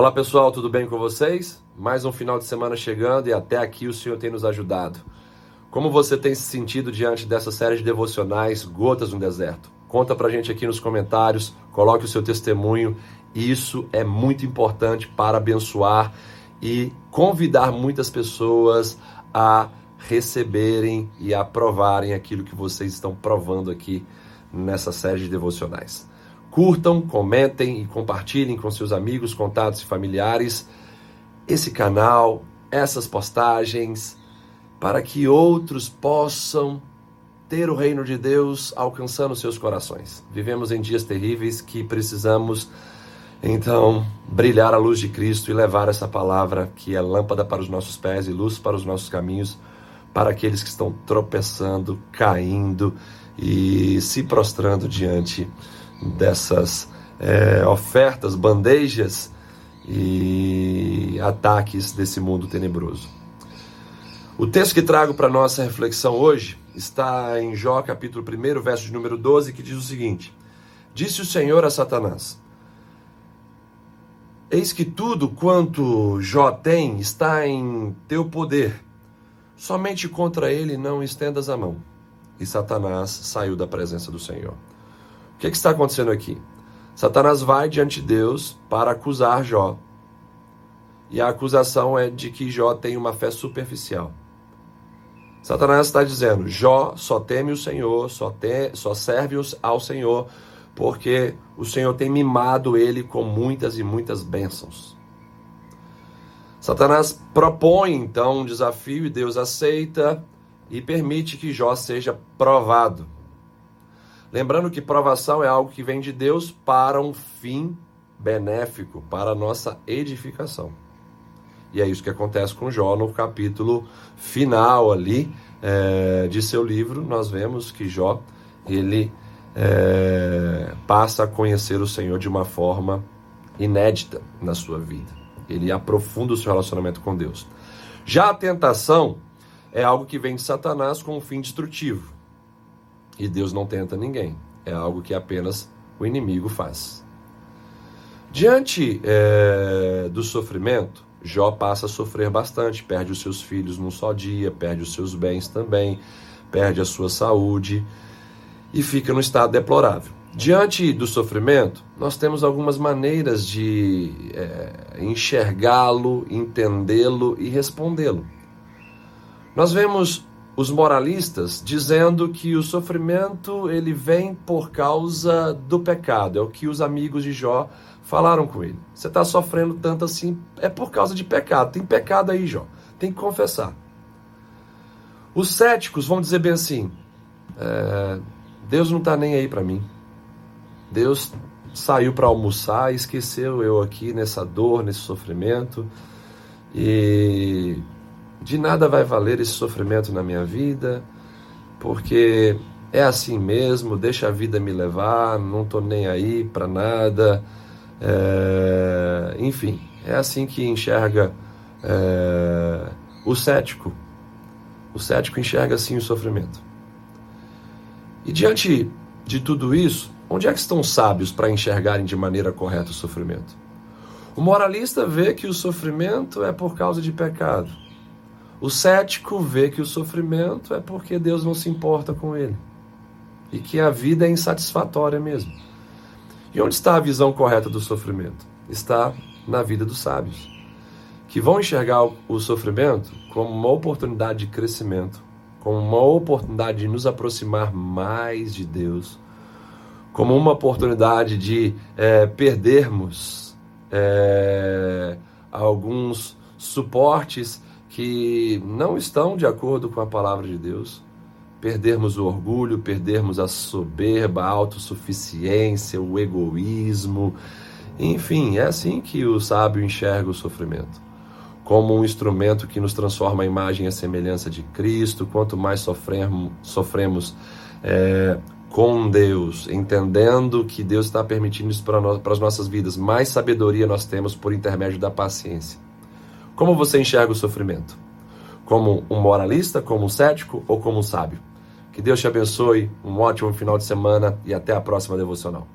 Olá pessoal, tudo bem com vocês? Mais um final de semana chegando e até aqui o Senhor tem nos ajudado. Como você tem se sentido diante dessa série de devocionais Gotas no Deserto? Conta pra gente aqui nos comentários, coloque o seu testemunho. Isso é muito importante para abençoar e convidar muitas pessoas a receberem e aprovarem aquilo que vocês estão provando aqui nessa série de devocionais. Curtam, comentem e compartilhem com seus amigos, contatos e familiares esse canal, essas postagens, para que outros possam ter o reino de Deus alcançando seus corações. Vivemos em dias terríveis que precisamos então brilhar a luz de Cristo e levar essa palavra que é lâmpada para os nossos pés e luz para os nossos caminhos, para aqueles que estão tropeçando, caindo e se prostrando diante dessas é, ofertas, bandejas e ataques desse mundo tenebroso. O texto que trago para nossa reflexão hoje está em Jó, capítulo 1, verso de número 12, que diz o seguinte: Disse o Senhor a Satanás: Eis que tudo quanto Jó tem está em teu poder, somente contra ele não estendas a mão. E Satanás saiu da presença do Senhor que, que está acontecendo aqui? Satanás vai diante de Deus para acusar Jó. E a acusação é de que Jó tem uma fé superficial. Satanás está dizendo: Jó só teme o Senhor, só, tem, só serve ao Senhor, porque o Senhor tem mimado ele com muitas e muitas bênçãos. Satanás propõe então um desafio e Deus aceita e permite que Jó seja provado. Lembrando que provação é algo que vem de Deus para um fim benéfico, para a nossa edificação. E é isso que acontece com Jó no capítulo final ali é, de seu livro. Nós vemos que Jó ele é, passa a conhecer o Senhor de uma forma inédita na sua vida. Ele aprofunda o seu relacionamento com Deus. Já a tentação é algo que vem de Satanás com um fim destrutivo. E Deus não tenta ninguém. É algo que apenas o inimigo faz. Diante é, do sofrimento, Jó passa a sofrer bastante, perde os seus filhos num só dia, perde os seus bens também, perde a sua saúde e fica num estado deplorável. Diante do sofrimento, nós temos algumas maneiras de é, enxergá-lo, entendê-lo e respondê-lo. Nós vemos os moralistas dizendo que o sofrimento ele vem por causa do pecado. É o que os amigos de Jó falaram com ele. Você está sofrendo tanto assim, é por causa de pecado. Tem pecado aí, Jó. Tem que confessar. Os céticos vão dizer bem assim: é, Deus não está nem aí para mim. Deus saiu para almoçar esqueceu eu aqui nessa dor, nesse sofrimento. E de nada vai valer esse sofrimento na minha vida, porque é assim mesmo, deixa a vida me levar, não estou nem aí para nada. É, enfim, é assim que enxerga é, o cético. O cético enxerga assim o sofrimento. E diante de tudo isso, onde é que estão os sábios para enxergarem de maneira correta o sofrimento? O moralista vê que o sofrimento é por causa de pecado. O cético vê que o sofrimento é porque Deus não se importa com ele e que a vida é insatisfatória mesmo. E onde está a visão correta do sofrimento? Está na vida dos sábios, que vão enxergar o sofrimento como uma oportunidade de crescimento, como uma oportunidade de nos aproximar mais de Deus, como uma oportunidade de é, perdermos é, alguns suportes que não estão de acordo com a palavra de Deus, perdermos o orgulho, perdermos a soberba, a autossuficiência, o egoísmo. Enfim, é assim que o sábio enxerga o sofrimento. Como um instrumento que nos transforma a imagem e a semelhança de Cristo. Quanto mais sofremos, sofremos é, com Deus, entendendo que Deus está permitindo isso para, para as nossas vidas, mais sabedoria nós temos por intermédio da paciência. Como você enxerga o sofrimento? Como um moralista, como um cético ou como um sábio? Que Deus te abençoe, um ótimo final de semana e até a próxima devocional.